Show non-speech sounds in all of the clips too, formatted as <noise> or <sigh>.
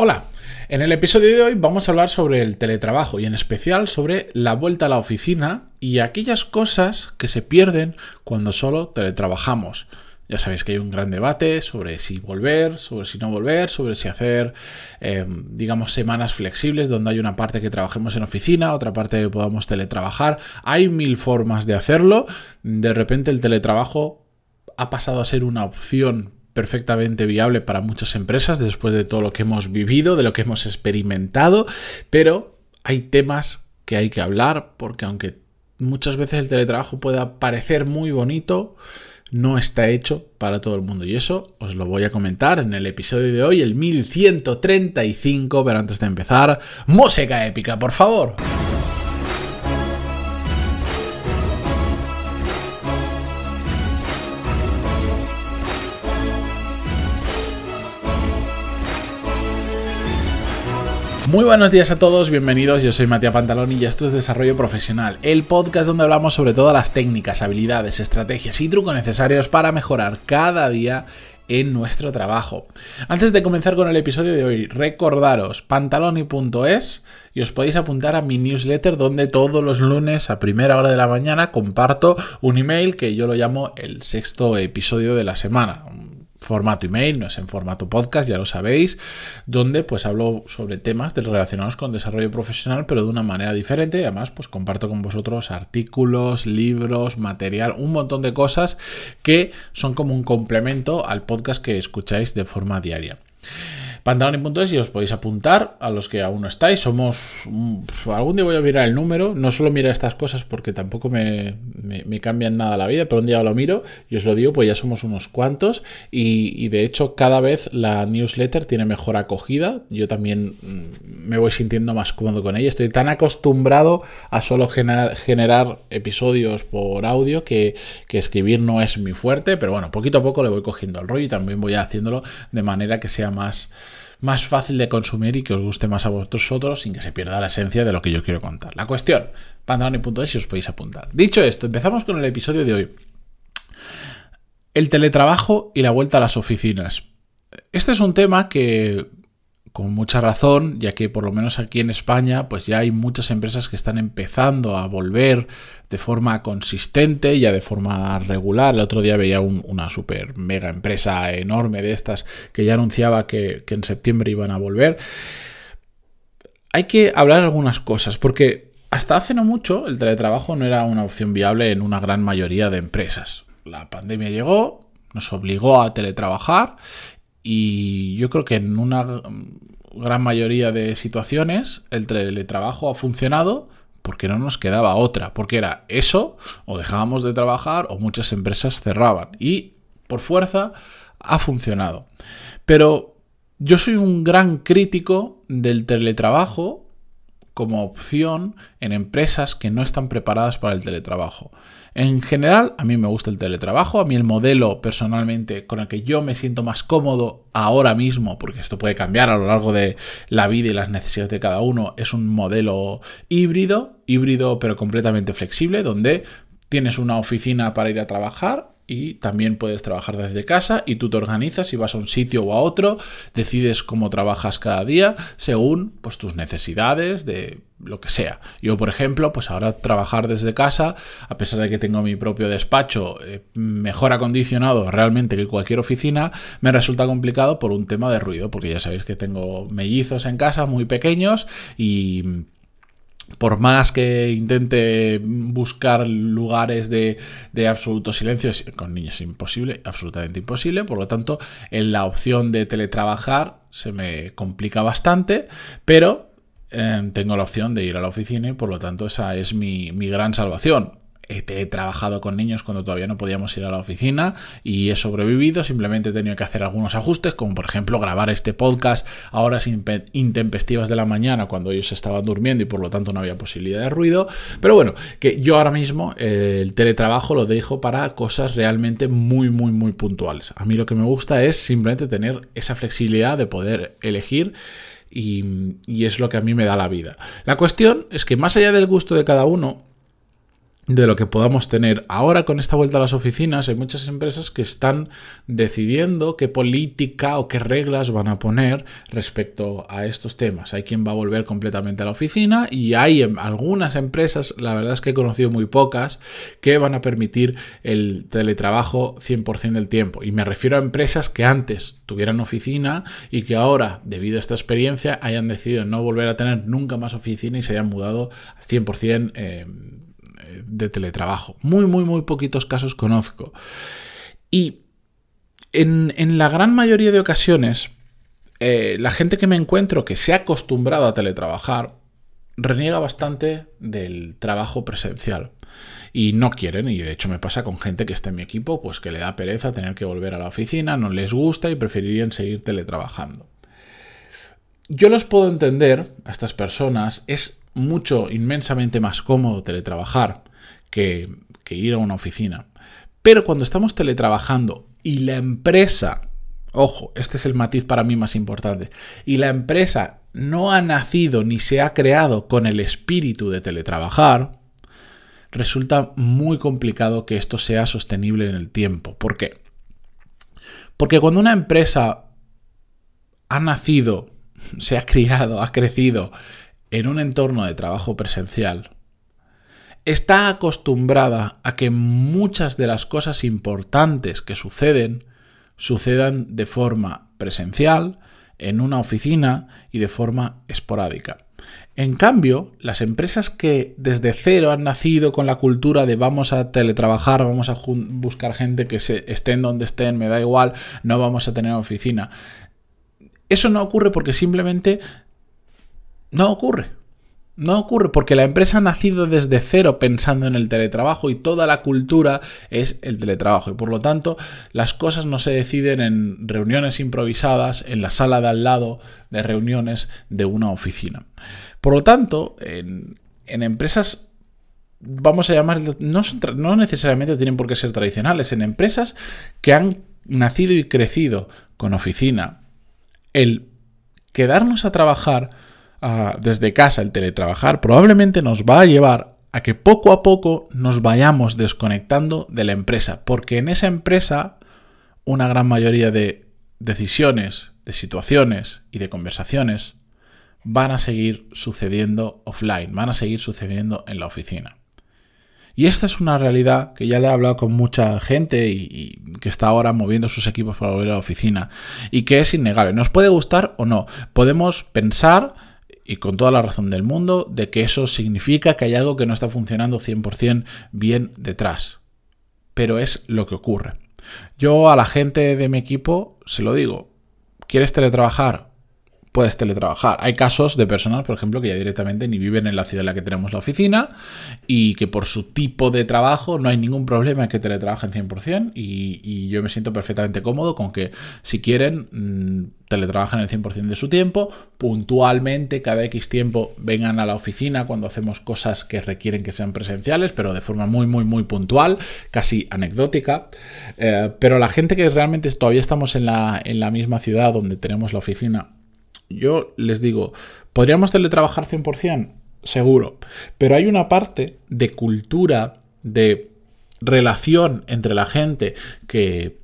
Hola, en el episodio de hoy vamos a hablar sobre el teletrabajo y en especial sobre la vuelta a la oficina y aquellas cosas que se pierden cuando solo teletrabajamos. Ya sabéis que hay un gran debate sobre si volver, sobre si no volver, sobre si hacer, eh, digamos, semanas flexibles donde hay una parte que trabajemos en oficina, otra parte que podamos teletrabajar. Hay mil formas de hacerlo. De repente el teletrabajo ha pasado a ser una opción perfectamente viable para muchas empresas después de todo lo que hemos vivido, de lo que hemos experimentado, pero hay temas que hay que hablar porque aunque muchas veces el teletrabajo pueda parecer muy bonito, no está hecho para todo el mundo. Y eso os lo voy a comentar en el episodio de hoy, el 1135. Pero antes de empezar, música épica, por favor. Muy buenos días a todos, bienvenidos. Yo soy Matías Pantalón y esto es Desarrollo Profesional, el podcast donde hablamos sobre todas las técnicas, habilidades, estrategias y trucos necesarios para mejorar cada día en nuestro trabajo. Antes de comenzar con el episodio de hoy, recordaros pantaloni.es y os podéis apuntar a mi newsletter donde todos los lunes a primera hora de la mañana comparto un email que yo lo llamo el sexto episodio de la semana formato email, no es en formato podcast, ya lo sabéis, donde pues hablo sobre temas relacionados con desarrollo profesional, pero de una manera diferente. Además, pues comparto con vosotros artículos, libros, material, un montón de cosas que son como un complemento al podcast que escucháis de forma diaria. Pantaloni.es y os podéis apuntar a los que aún no estáis. Somos. Mm, algún día voy a mirar el número. No solo mira estas cosas porque tampoco me, cambian nada la vida, pero un día lo miro y os lo digo, pues ya somos unos cuantos. Y, de hecho, cada vez la newsletter tiene mejor acogida. Yo también mm, me voy sintiendo más cómodo con ella. Estoy tan acostumbrado a solo generar, generar episodios por audio que, que escribir no es mi fuerte, pero bueno, poquito a poco le voy cogiendo el rollo y también voy haciéndolo de manera que sea más más fácil de consumir y que os guste más a vosotros sin que se pierda la esencia de lo que yo quiero contar. La cuestión, pantaloni.es si os podéis apuntar. Dicho esto, empezamos con el episodio de hoy. El teletrabajo y la vuelta a las oficinas. Este es un tema que con mucha razón, ya que por lo menos aquí en España, pues ya hay muchas empresas que están empezando a volver de forma consistente, ya de forma regular. El otro día veía una super mega empresa enorme de estas que ya anunciaba que, que en septiembre iban a volver. Hay que hablar algunas cosas, porque hasta hace no mucho el teletrabajo no era una opción viable en una gran mayoría de empresas. La pandemia llegó, nos obligó a teletrabajar y yo creo que en una gran mayoría de situaciones el teletrabajo ha funcionado porque no nos quedaba otra, porque era eso o dejábamos de trabajar o muchas empresas cerraban y por fuerza ha funcionado. Pero yo soy un gran crítico del teletrabajo como opción en empresas que no están preparadas para el teletrabajo. En general, a mí me gusta el teletrabajo, a mí el modelo personalmente con el que yo me siento más cómodo ahora mismo, porque esto puede cambiar a lo largo de la vida y las necesidades de cada uno, es un modelo híbrido, híbrido pero completamente flexible, donde tienes una oficina para ir a trabajar y también puedes trabajar desde casa y tú te organizas y vas a un sitio o a otro, decides cómo trabajas cada día según pues tus necesidades de lo que sea. Yo, por ejemplo, pues ahora trabajar desde casa, a pesar de que tengo mi propio despacho eh, mejor acondicionado realmente que cualquier oficina, me resulta complicado por un tema de ruido, porque ya sabéis que tengo mellizos en casa muy pequeños y por más que intente buscar lugares de, absoluto silencio, con niños es imposible, absolutamente imposible. Por lo tanto, en la opción de teletrabajar se me complica bastante, pero eh, tengo la opción de ir a la oficina y por lo tanto esa es mi, mi gran salvación he trabajado con niños cuando todavía no podíamos ir a la oficina y he sobrevivido, simplemente he tenido que hacer algunos ajustes, como por ejemplo grabar este podcast a horas intempestivas de la mañana cuando ellos estaban durmiendo y por lo tanto no había posibilidad de ruido. Pero bueno, que yo ahora mismo eh, el teletrabajo lo dejo para cosas realmente muy, muy, muy puntuales. A mí lo que me gusta es simplemente tener esa flexibilidad de poder elegir. y, es lo que a mí me da la vida. La cuestión es que más allá del gusto de cada uno, de lo que podamos tener. Ahora con esta vuelta a las oficinas hay muchas empresas que están decidiendo qué política o qué reglas van a poner respecto a estos temas. Hay quien va a volver completamente a la oficina y hay algunas empresas, la verdad es que he conocido muy pocas, que van a permitir el teletrabajo 100% del tiempo. Y me refiero a empresas que antes tuvieran oficina y que ahora, debido a esta experiencia, hayan decidido no volver a tener nunca más oficina y se hayan mudado 100% eh, de teletrabajo. Muy, muy, muy poquitos casos conozco. Y en, la gran mayoría de ocasiones, eh, la gente que me encuentro que se ha acostumbrado a teletrabajar reniega bastante del trabajo presencial. Y no quieren, y de hecho me pasa con gente que está en mi equipo, pues que le da pereza tener que volver a la oficina, no les gusta y preferirían seguir teletrabajando. Yo los puedo entender a estas personas, es mucho, inmensamente más cómodo teletrabajar que, ir a una oficina. Pero cuando estamos teletrabajando y la empresa, ojo, este es el matiz para mí más importante, y la empresa no ha nacido ni se ha creado con el espíritu de teletrabajar, resulta muy complicado que esto sea sostenible en el tiempo. ¿Por qué? Porque cuando una empresa ha nacido, <laughs> se ha criado, ha crecido en un entorno de trabajo presencial, está acostumbrada a que muchas de las cosas importantes que suceden sucedan de forma presencial, en una oficina y de forma esporádica. En cambio, las empresas que desde cero han nacido con la cultura de vamos a teletrabajar, vamos a buscar gente que se estén donde estén, me da igual, no vamos a tener oficina. Eso no ocurre porque simplemente no ocurre. No ocurre porque la empresa ha nacido desde cero pensando en el teletrabajo y toda la cultura es el teletrabajo. Y por lo tanto, las cosas no se deciden en reuniones improvisadas en la sala de al lado de reuniones de una oficina. Por lo tanto, en, empresas vamos a llamar, no, no, necesariamente tienen por qué ser tradicionales, en empresas que han nacido y crecido con oficina, el quedarnos a trabajar desde casa, el teletrabajar, probablemente nos va a llevar a que poco a poco nos vayamos desconectando de la empresa, porque en esa empresa una gran mayoría de decisiones, de situaciones y de conversaciones van a seguir sucediendo offline, van a seguir sucediendo en la oficina. Y esta es una realidad que ya le he hablado con mucha gente y, que está ahora moviendo sus equipos para volver a la oficina y que es innegable. Nos puede gustar o no. Podemos pensar y con toda la razón del mundo, de que eso significa que hay algo que no está funcionando 100% bien detrás. Pero es lo que ocurre. Yo a la gente de mi equipo se lo digo, ¿quieres teletrabajar? Puedes teletrabajar. Hay casos de personas, por ejemplo, que ya directamente ni viven en la ciudad en la que tenemos la oficina y que por su tipo de trabajo no hay ningún problema en que teletrabajen 100% y, y yo me siento perfectamente cómodo con que si quieren mmm, teletrabajan el 100% de su tiempo, puntualmente cada X tiempo vengan a la oficina cuando hacemos cosas que requieren que sean presenciales, pero de forma muy, muy, muy puntual, casi anecdótica. Eh, pero la gente que realmente todavía estamos en la, en la misma ciudad donde tenemos la oficina, yo les digo, ¿podríamos teletrabajar 100%? Seguro. Pero hay una parte de cultura, de relación entre la gente que,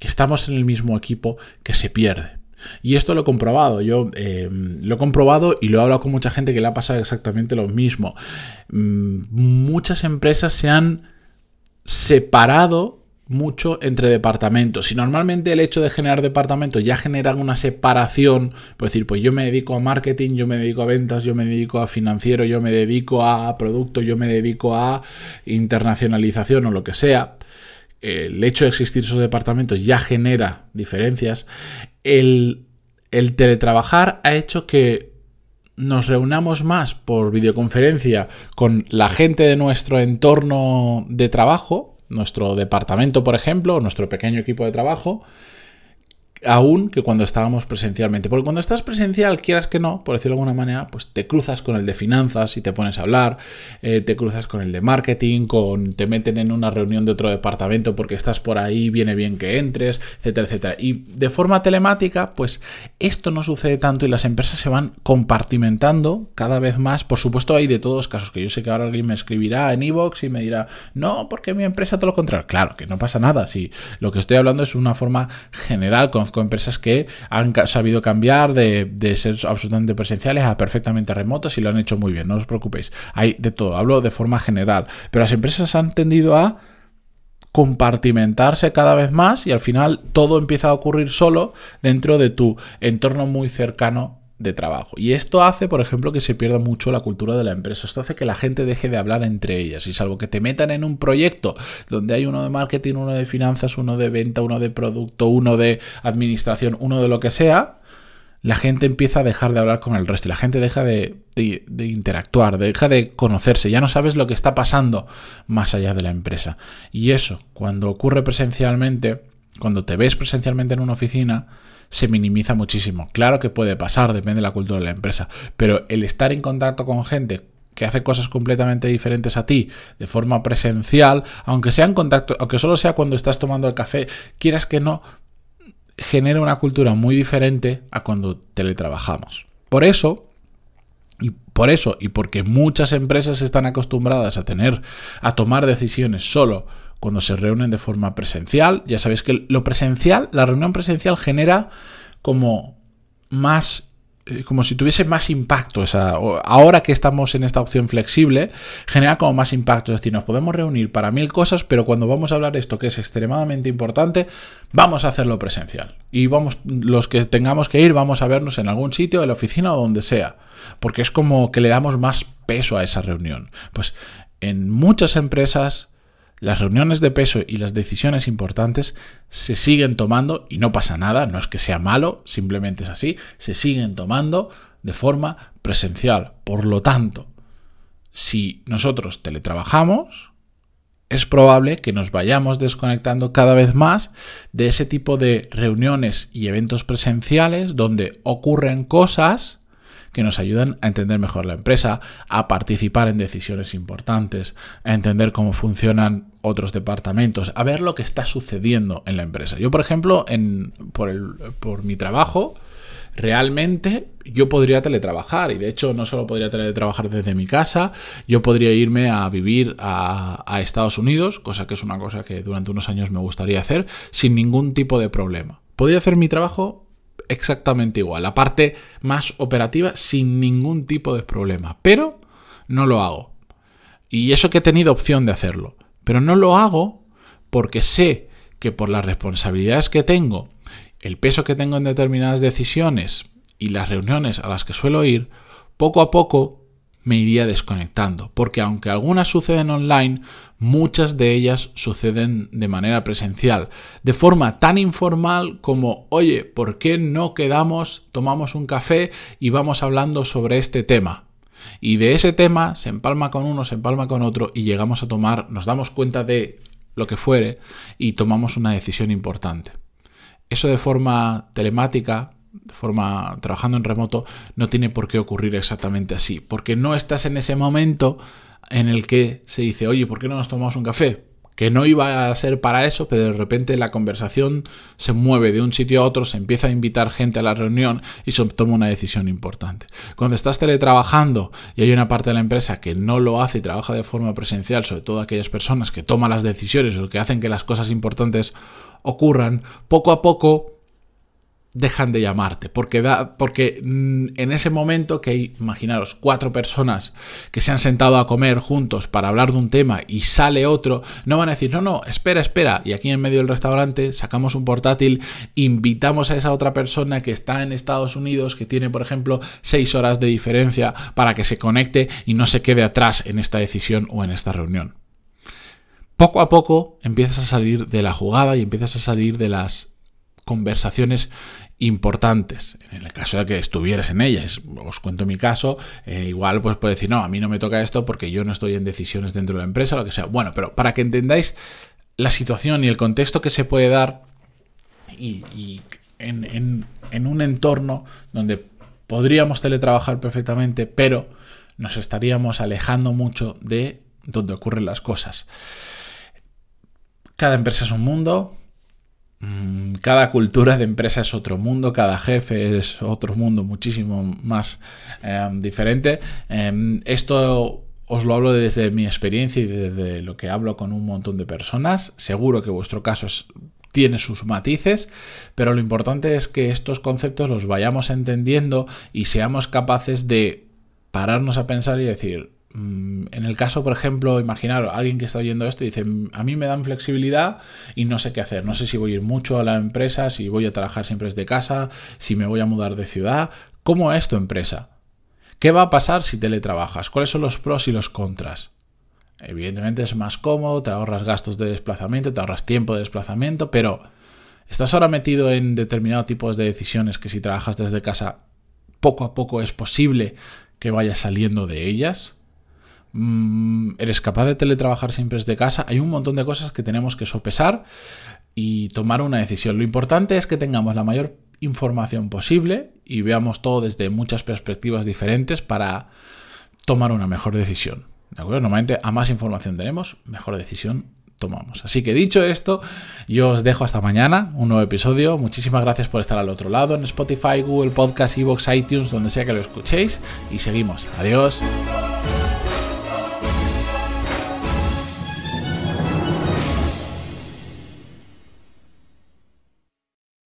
estamos en el mismo equipo que se pierde. Y esto lo he comprobado, yo eh, lo he comprobado y lo he hablado con mucha gente que le ha pasado exactamente lo mismo. Mm, muchas empresas se han separado mucho entre departamentos. Y normalmente el hecho de generar departamentos ya genera una separación, pues decir, pues yo me dedico a marketing, yo me dedico a ventas, yo me dedico a financiero, yo me dedico a producto, yo me dedico a internacionalización o lo que sea. El hecho de existir esos departamentos ya genera diferencias. El, el teletrabajar ha hecho que nos reunamos más por videoconferencia con la gente de nuestro entorno de trabajo, nuestro departamento, por ejemplo, nuestro pequeño equipo de trabajo, aún que cuando estábamos presencialmente. Porque cuando estás presencial, quieras que no, por decirlo de alguna manera, pues te cruzas con el de finanzas y te pones a hablar, eh, te cruzas con el de marketing, con te meten en una reunión de otro departamento porque estás por ahí, viene bien que entres, etcétera, etcétera. Y de forma telemática, pues esto no sucede tanto y las empresas se van compartimentando cada vez más. Por supuesto, hay de todos casos que yo sé que ahora alguien me escribirá en iVoox y me dirá, no, porque mi empresa todo lo contrario. Claro, que no pasa nada. Si lo que estoy hablando es una forma general, conozco empresas que han sabido cambiar de, de ser absolutamente presenciales a perfectamente remotos y lo han hecho muy bien, no os preocupéis. Hay de todo, hablo de forma general. Pero las empresas han tendido a compartimentarse cada vez más y al final todo empieza a ocurrir solo dentro de tu entorno muy cercano de trabajo. Y esto hace, por ejemplo, que se pierda mucho la cultura de la empresa. Esto hace que la gente deje de hablar entre ellas. Y salvo que te metan en un proyecto donde hay uno de marketing, uno de finanzas, uno de venta, uno de producto, uno de administración, uno de lo que sea, la gente empieza a dejar de hablar con el resto la gente deja de, interactuar, deja de conocerse, ya no sabes lo que está pasando más allá de la empresa. Y eso, cuando ocurre presencialmente, cuando te ves presencialmente en una oficina, se minimiza muchísimo. Claro que puede pasar, depende de la cultura de la empresa, pero el estar en contacto con gente que hace cosas completamente diferentes a ti de forma presencial, aunque sea en contacto, aunque solo sea cuando estás tomando el café, quieras que no, genera una cultura muy diferente a cuando teletrabajamos. Por eso, y por eso, y porque muchas empresas están acostumbradas a tener, a tomar decisiones solo cuando se reúnen de forma presencial, ya sabéis que lo presencial, la reunión presencial genera como más eh, como si tuviese más impacto. Esa, ahora que estamos en esta opción flexible, genera como más impacto. Es decir, nos podemos reunir para mil cosas, pero cuando vamos a hablar esto que es extremadamente importante, vamos a hacerlo presencial. Y vamos, los que tengamos que ir, vamos a vernos en algún sitio, en la oficina o donde sea. Porque es como que le damos más peso a esa reunión. Pues en muchas empresas las reuniones de peso y las decisiones importantes se siguen tomando y no pasa nada, no es que sea malo, simplemente es así, se siguen tomando de forma presencial. Por lo tanto, si nosotros teletrabajamos, es probable que nos vayamos desconectando cada vez más de ese tipo de reuniones y eventos presenciales donde ocurren cosas que nos ayudan a entender mejor la empresa, a participar en decisiones importantes, a entender cómo funcionan otros departamentos, a ver lo que está sucediendo en la empresa. Yo, por ejemplo, en, por, mi trabajo, realmente yo podría teletrabajar y de hecho no solo podría teletrabajar desde mi casa, yo podría irme a vivir a, a, Estados Unidos, cosa que es una cosa que durante unos años me gustaría hacer, sin ningún tipo de problema. Podría hacer mi trabajo exactamente igual. La parte más operativa sin ningún tipo de problema. Pero no lo hago. Y eso que he tenido opción de hacerlo. Pero no lo hago porque sé que por las responsabilidades que tengo, el peso que tengo en determinadas decisiones y las reuniones a las que suelo ir, poco a poco me iría desconectando, porque aunque algunas suceden online, muchas de ellas suceden de manera presencial, de forma tan informal como, oye, ¿por qué no quedamos, tomamos un café y vamos hablando sobre este tema? Y de ese tema se empalma con uno, se empalma con otro y llegamos a tomar, nos damos cuenta de lo que fuere y tomamos una decisión importante. Eso de forma telemática de forma trabajando en remoto no tiene por qué ocurrir exactamente así, porque no estás en ese momento en el que se dice, oye, ¿por qué no nos tomamos un café? Que no iba a ser para eso, pero de repente la conversación se mueve de un sitio a otro, se empieza a invitar gente a la reunión y se toma una decisión importante. Cuando estás teletrabajando y hay una parte de la empresa que no lo hace y trabaja de forma presencial, sobre todo aquellas personas que toman las decisiones o que hacen que las cosas importantes ocurran, poco a poco dejan de llamarte, porque, da, porque mm, en ese momento que hay, imaginaros, cuatro personas que se han sentado a comer juntos para hablar de un tema y sale otro, no van a decir, no, no, espera, espera, y aquí en medio del restaurante sacamos un portátil, invitamos a esa otra persona que está en Estados Unidos, que tiene, por ejemplo, seis horas de diferencia, para que se conecte y no se quede atrás en esta decisión o en esta reunión. Poco a poco empiezas a salir de la jugada y empiezas a salir de las conversaciones importantes. En el caso de que estuvieras en ellas, os cuento mi caso, eh, igual pues puede decir, no, a mí no me toca esto porque yo no estoy en decisiones dentro de la empresa, lo que sea. Bueno, pero para que entendáis la situación y el contexto que se puede dar y, en, un entorno donde podríamos teletrabajar perfectamente, pero nos estaríamos alejando mucho de donde ocurren las cosas. Cada empresa es un mundo, cada cultura de empresa es otro mundo, cada jefe es otro mundo muchísimo más em, diferente. Em, esto os lo hablo desde mi experiencia y desde lo que hablo con un montón de personas. Seguro que vuestro caso tiene sus matices, pero lo importante es que estos conceptos los vayamos entendiendo y seamos capaces de pararnos a pensar y decir, en el caso, por ejemplo, imaginar alguien que está oyendo esto y dice, a mí me dan flexibilidad y no sé qué hacer, no sé si voy a ir mucho a la empresa, si voy a trabajar siempre desde casa, si me voy a mudar de ciudad, ¿cómo es tu empresa? ¿Qué va a pasar si teletrabajas? ¿Cuáles son los pros y los contras? Evidentemente es más cómodo, te ahorras gastos de desplazamiento, te ahorras tiempo de desplazamiento, pero ¿estás ahora metido en determinados tipos de decisiones que si trabajas desde casa poco a poco es posible que vayas saliendo de ellas. Mm, ¿Eres capaz de teletrabajar siempre desde casa? Hay un montón de cosas que tenemos que sopesar y tomar una decisión. Lo importante es que tengamos la mayor información posible y veamos todo desde muchas perspectivas diferentes para tomar una mejor decisión. ¿De acuerdo? Normalmente a más información tenemos, mejor decisión tomamos. Así que dicho esto, yo os dejo hasta mañana, un nuevo episodio. Muchísimas gracias por estar al otro lado en Spotify, Google Podcast, Evox, iTunes, donde sea que lo escuchéis. Y seguimos. Adiós.